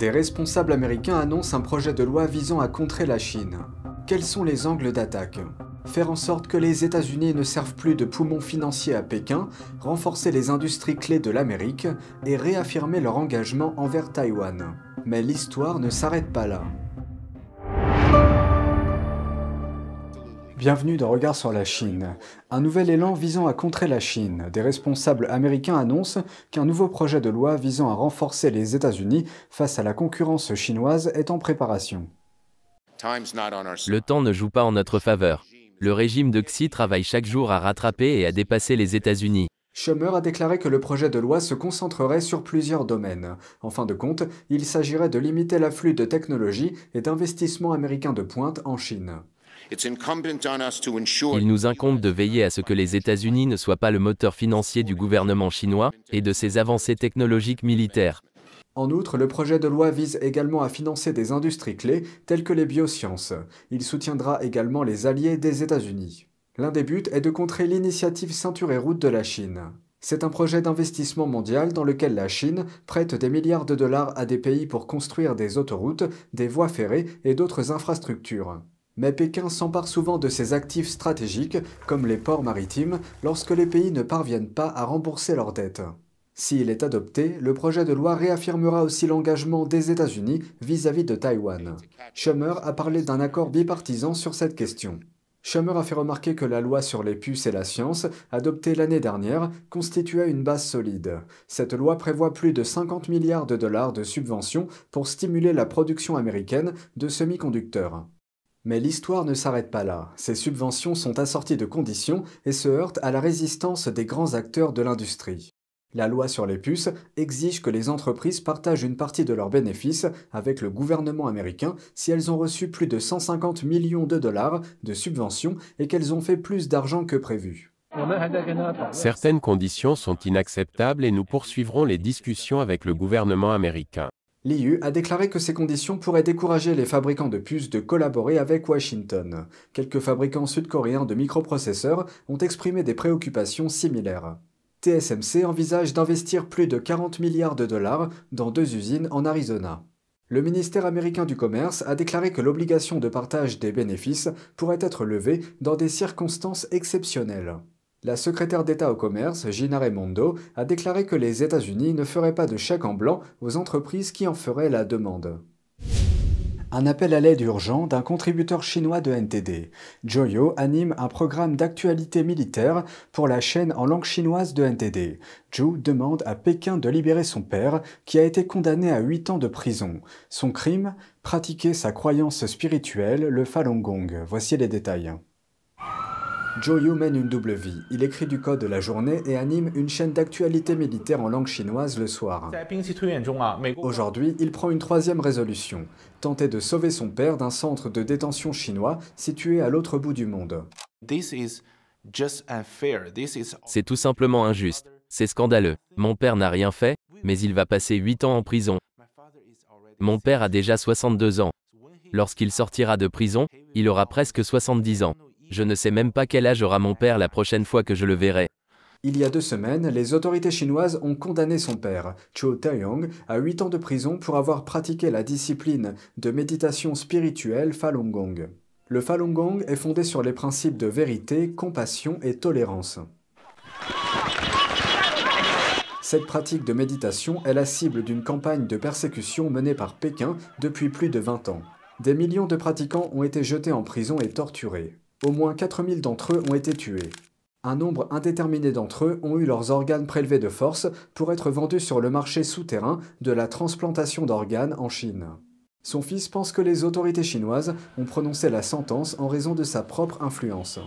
Des responsables américains annoncent un projet de loi visant à contrer la Chine. Quels sont les angles d'attaque? Faire en sorte que les États-Unis ne servent plus de poumon financier à Pékin, renforcer les industries clés de l'Amérique et réaffirmer leur engagement envers Taïwan. Mais l'histoire ne s'arrête pas là. Bienvenue dans Regard sur la Chine. Un nouvel élan visant à contrer la Chine. Des responsables américains annoncent qu'un nouveau projet de loi visant à renforcer les États-Unis face à la concurrence chinoise est en préparation. Le temps ne joue pas en notre faveur. Le régime de Xi travaille chaque jour à rattraper et à dépasser les États-Unis. Schumer a déclaré que le projet de loi se concentrerait sur plusieurs domaines. En fin de compte, il s'agirait de limiter l'afflux de technologies et d'investissements américains de pointe en Chine. Il nous incombe de veiller à ce que les États-Unis ne soient pas le moteur financier du gouvernement chinois et de ses avancées technologiques militaires. En outre, le projet de loi vise également à financer des industries clés telles que les biosciences. Il soutiendra également les alliés des États-Unis. L'un des buts est de contrer l'initiative Ceinture et Route de la Chine. C'est un projet d'investissement mondial dans lequel la Chine prête des milliards de dollars à des pays pour construire des autoroutes, des voies ferrées et d'autres infrastructures. Mais Pékin s'empare souvent de ses actifs stratégiques, comme les ports maritimes, lorsque les pays ne parviennent pas à rembourser leurs dettes. S'il est adopté, le projet de loi réaffirmera aussi l'engagement des États-Unis vis-à-vis de Taïwan. Schumer a parlé d'un accord bipartisan sur cette question. Schumer a fait remarquer que la loi sur les puces et la science, adoptée l'année dernière, constituait une base solide. Cette loi prévoit plus de 50 milliards de dollars de subventions pour stimuler la production américaine de semi-conducteurs. Mais l'histoire ne s'arrête pas là. Ces subventions sont assorties de conditions et se heurtent à la résistance des grands acteurs de l'industrie. La loi sur les puces exige que les entreprises partagent une partie de leurs bénéfices avec le gouvernement américain si elles ont reçu plus de 150 millions de dollars de subventions et qu'elles ont fait plus d'argent que prévu. Certaines conditions sont inacceptables et nous poursuivrons les discussions avec le gouvernement américain. L'IU a déclaré que ces conditions pourraient décourager les fabricants de puces de collaborer avec Washington. Quelques fabricants sud-coréens de microprocesseurs ont exprimé des préoccupations similaires. TSMC envisage d'investir plus de 40 milliards de dollars dans deux usines en Arizona. Le ministère américain du Commerce a déclaré que l'obligation de partage des bénéfices pourrait être levée dans des circonstances exceptionnelles. La secrétaire d'État au commerce, Gina Raimondo, a déclaré que les États-Unis ne feraient pas de chèque en blanc aux entreprises qui en feraient la demande. Un appel à l'aide urgent d'un contributeur chinois de NTD. Joyo anime un programme d'actualité militaire pour la chaîne en langue chinoise de NTD. Zhu demande à Pékin de libérer son père, qui a été condamné à 8 ans de prison. Son crime? Pratiquer sa croyance spirituelle, le Falun Gong. Voici les détails. Yu mène une double vie. Il écrit du code la journée et anime une chaîne d'actualité militaire en langue chinoise le soir. Aujourd'hui, il prend une troisième résolution, tenter de sauver son père d'un centre de détention chinois situé à l'autre bout du monde. C'est tout simplement injuste. C'est scandaleux. Mon père n'a rien fait, mais il va passer 8 ans en prison. Mon père a déjà 62 ans. Lorsqu'il sortira de prison, il aura presque 70 ans. Je ne sais même pas quel âge aura mon père la prochaine fois que je le verrai. Il y a deux semaines, les autorités chinoises ont condamné son père, Cho Taeyong, à 8 ans de prison pour avoir pratiqué la discipline de méditation spirituelle Falun Gong. Le Falun Gong est fondé sur les principes de vérité, compassion et tolérance. Cette pratique de méditation est la cible d'une campagne de persécution menée par Pékin depuis plus de 20 ans. Des millions de pratiquants ont été jetés en prison et torturés. Au moins 4000 d'entre eux ont été tués. Un nombre indéterminé d'entre eux ont eu leurs organes prélevés de force pour être vendus sur le marché souterrain de la transplantation d'organes en Chine. Son fils pense que les autorités chinoises ont prononcé la sentence en raison de sa propre influence.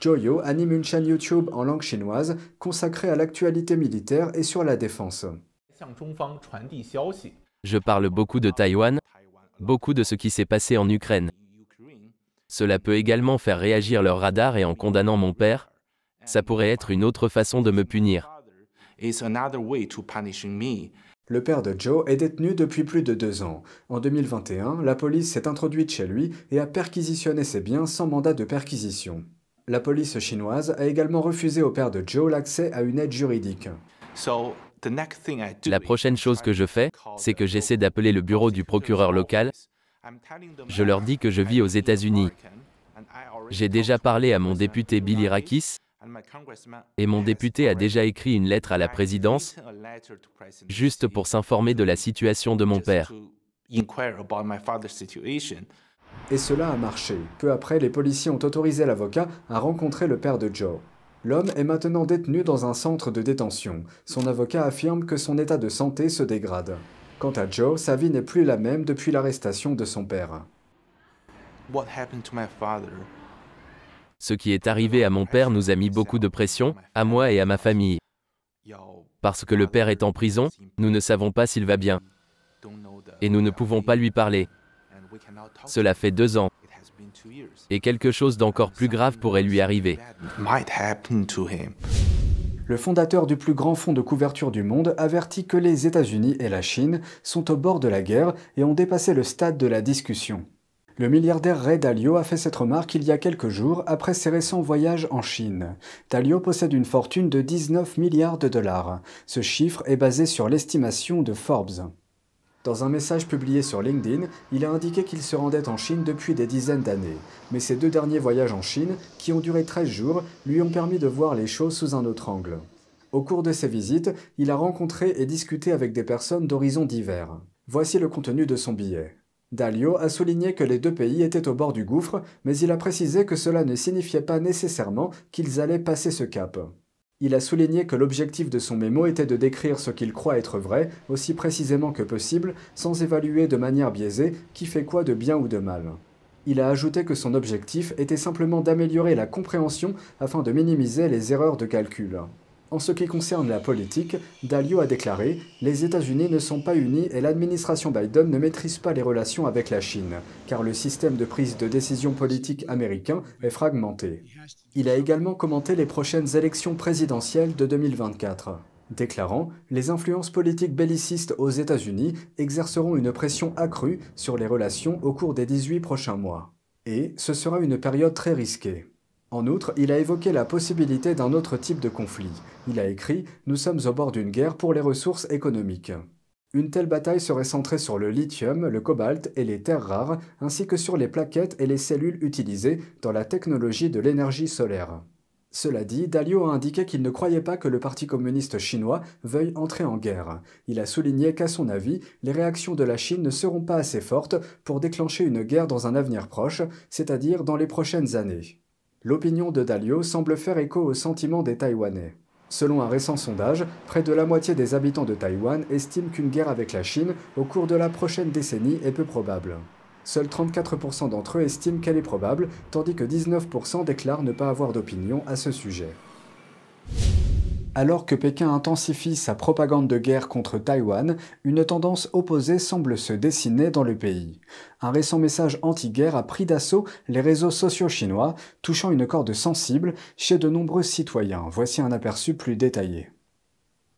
Joyo anime une chaîne YouTube en langue chinoise consacrée à l'actualité militaire et sur la défense. Je parle beaucoup de Taïwan, beaucoup de ce qui s'est passé en Ukraine. Cela peut également faire réagir leur radar et en condamnant mon père, ça pourrait être une autre façon de me punir. Le père de Joe est détenu depuis plus de deux ans. En 2021, la police s'est introduite chez lui et a perquisitionné ses biens sans mandat de perquisition. La police chinoise a également refusé au père de Joe l'accès à une aide juridique. La prochaine chose que je fais, c'est que j'essaie d'appeler le bureau du procureur local. Je leur dis que je vis aux États-Unis. J'ai déjà parlé à mon député Billy Rakis, et mon député a déjà écrit une lettre à la présidence, juste pour s'informer de la situation de mon père. Et cela a marché. Peu après, les policiers ont autorisé l'avocat à rencontrer le père de Joe. L'homme est maintenant détenu dans un centre de détention. Son avocat affirme que son état de santé se dégrade. Quant à Joe, sa vie n'est plus la même depuis l'arrestation de son père. Ce qui est arrivé à mon père nous a mis beaucoup de pression, à moi et à ma famille. Parce que le père est en prison, nous ne savons pas s'il va bien. Et nous ne pouvons pas lui parler. Cela fait deux ans. Et quelque chose d'encore plus grave pourrait lui arriver. Le fondateur du plus grand fonds de couverture du monde avertit que les États-Unis et la Chine sont au bord de la guerre et ont dépassé le stade de la discussion. Le milliardaire Ray Dalio a fait cette remarque il y a quelques jours après ses récents voyages en Chine. Dalio possède une fortune de 19 milliards de dollars. Ce chiffre est basé sur l'estimation de Forbes. Dans un message publié sur LinkedIn, il a indiqué qu'il se rendait en Chine depuis des dizaines d'années. Mais ses deux derniers voyages en Chine, qui ont duré 13 jours, lui ont permis de voir les choses sous un autre angle. Au cours de ses visites, il a rencontré et discuté avec des personnes d'horizons divers. Voici le contenu de son billet. Dalio a souligné que les deux pays étaient au bord du gouffre, mais il a précisé que cela ne signifiait pas nécessairement qu'ils allaient passer ce cap. Il a souligné que l'objectif de son mémo était de décrire ce qu'il croit être vrai, aussi précisément que possible, sans évaluer de manière biaisée qui fait quoi de bien ou de mal. Il a ajouté que son objectif était simplement d'améliorer la compréhension afin de minimiser les erreurs de calcul. En ce qui concerne la politique, Dalio a déclaré Les États-Unis ne sont pas unis et l'administration Biden ne maîtrise pas les relations avec la Chine, car le système de prise de décision politique américain est fragmenté. Il a également commenté les prochaines élections présidentielles de 2024 déclarant Les influences politiques bellicistes aux États-Unis exerceront une pression accrue sur les relations au cours des 18 prochains mois. Et ce sera une période très risquée. En outre, il a évoqué la possibilité d'un autre type de conflit. Il a écrit Nous sommes au bord d'une guerre pour les ressources économiques. Une telle bataille serait centrée sur le lithium, le cobalt et les terres rares, ainsi que sur les plaquettes et les cellules utilisées dans la technologie de l'énergie solaire. Cela dit, Dalio a indiqué qu'il ne croyait pas que le Parti communiste chinois veuille entrer en guerre. Il a souligné qu'à son avis, les réactions de la Chine ne seront pas assez fortes pour déclencher une guerre dans un avenir proche, c'est-à-dire dans les prochaines années. L'opinion de Dalio semble faire écho au sentiment des Taïwanais. Selon un récent sondage, près de la moitié des habitants de Taïwan estiment qu'une guerre avec la Chine au cours de la prochaine décennie est peu probable. Seuls 34% d'entre eux estiment qu'elle est probable, tandis que 19% déclarent ne pas avoir d'opinion à ce sujet. Alors que Pékin intensifie sa propagande de guerre contre Taïwan, une tendance opposée semble se dessiner dans le pays. Un récent message anti-guerre a pris d'assaut les réseaux sociaux chinois, touchant une corde sensible chez de nombreux citoyens. Voici un aperçu plus détaillé.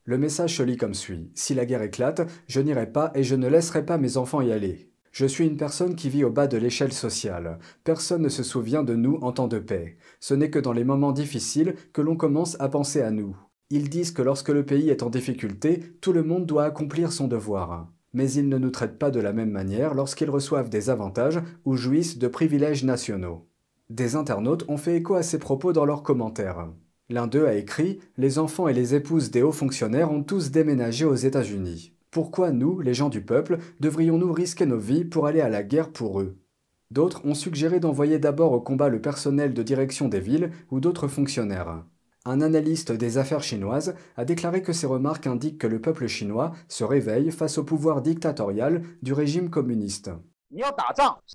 Le message se lit comme suit. Si la guerre éclate, je n'irai pas et je ne laisserai pas mes enfants y aller. Je suis une personne qui vit au bas de l'échelle sociale. Personne ne se souvient de nous en temps de paix. Ce n'est que dans les moments difficiles que l'on commence à penser à nous. Ils disent que lorsque le pays est en difficulté, tout le monde doit accomplir son devoir. Mais ils ne nous traitent pas de la même manière lorsqu'ils reçoivent des avantages ou jouissent de privilèges nationaux. Des internautes ont fait écho à ces propos dans leurs commentaires. L'un d'eux a écrit Les enfants et les épouses des hauts fonctionnaires ont tous déménagé aux États-Unis. Pourquoi nous, les gens du peuple, devrions-nous risquer nos vies pour aller à la guerre pour eux? D'autres ont suggéré d'envoyer d'abord au combat le personnel de direction des villes ou d'autres fonctionnaires. Un analyste des affaires chinoises a déclaré que ces remarques indiquent que le peuple chinois se réveille face au pouvoir dictatorial du régime communiste.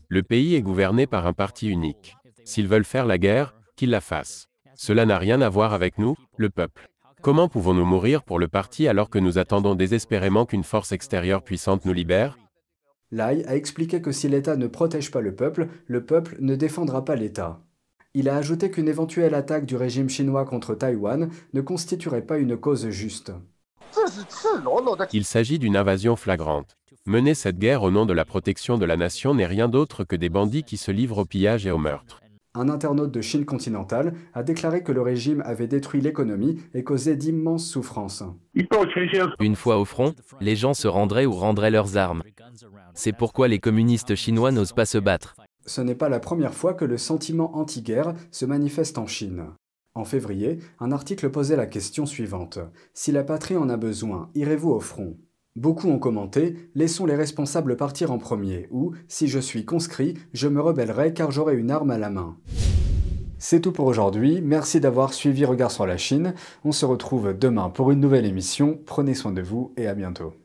Le pays est gouverné par un parti unique. S'ils veulent faire la guerre, qu'ils la fassent. Cela n'a rien à voir avec nous, le peuple. Comment pouvons-nous mourir pour le parti alors que nous attendons désespérément qu'une force extérieure puissante nous libère? Lai a expliqué que si l'État ne protège pas le peuple, le peuple ne défendra pas l'État. Il a ajouté qu'une éventuelle attaque du régime chinois contre Taïwan ne constituerait pas une cause juste. Il s'agit d'une invasion flagrante. Mener cette guerre au nom de la protection de la nation n'est rien d'autre que des bandits qui se livrent au pillage et au meurtre. Un internaute de Chine continentale a déclaré que le régime avait détruit l'économie et causé d'immenses souffrances. Une fois au front, les gens se rendraient ou rendraient leurs armes. C'est pourquoi les communistes chinois n'osent pas se battre. Ce n'est pas la première fois que le sentiment anti-guerre se manifeste en Chine. En février, un article posait la question suivante. Si la patrie en a besoin, irez-vous au front? Beaucoup ont commenté Laissons les responsables partir en premier ou Si je suis conscrit, je me rebellerai car j'aurai une arme à la main. C'est tout pour aujourd'hui, merci d'avoir suivi Regard sur la Chine. On se retrouve demain pour une nouvelle émission. Prenez soin de vous et à bientôt.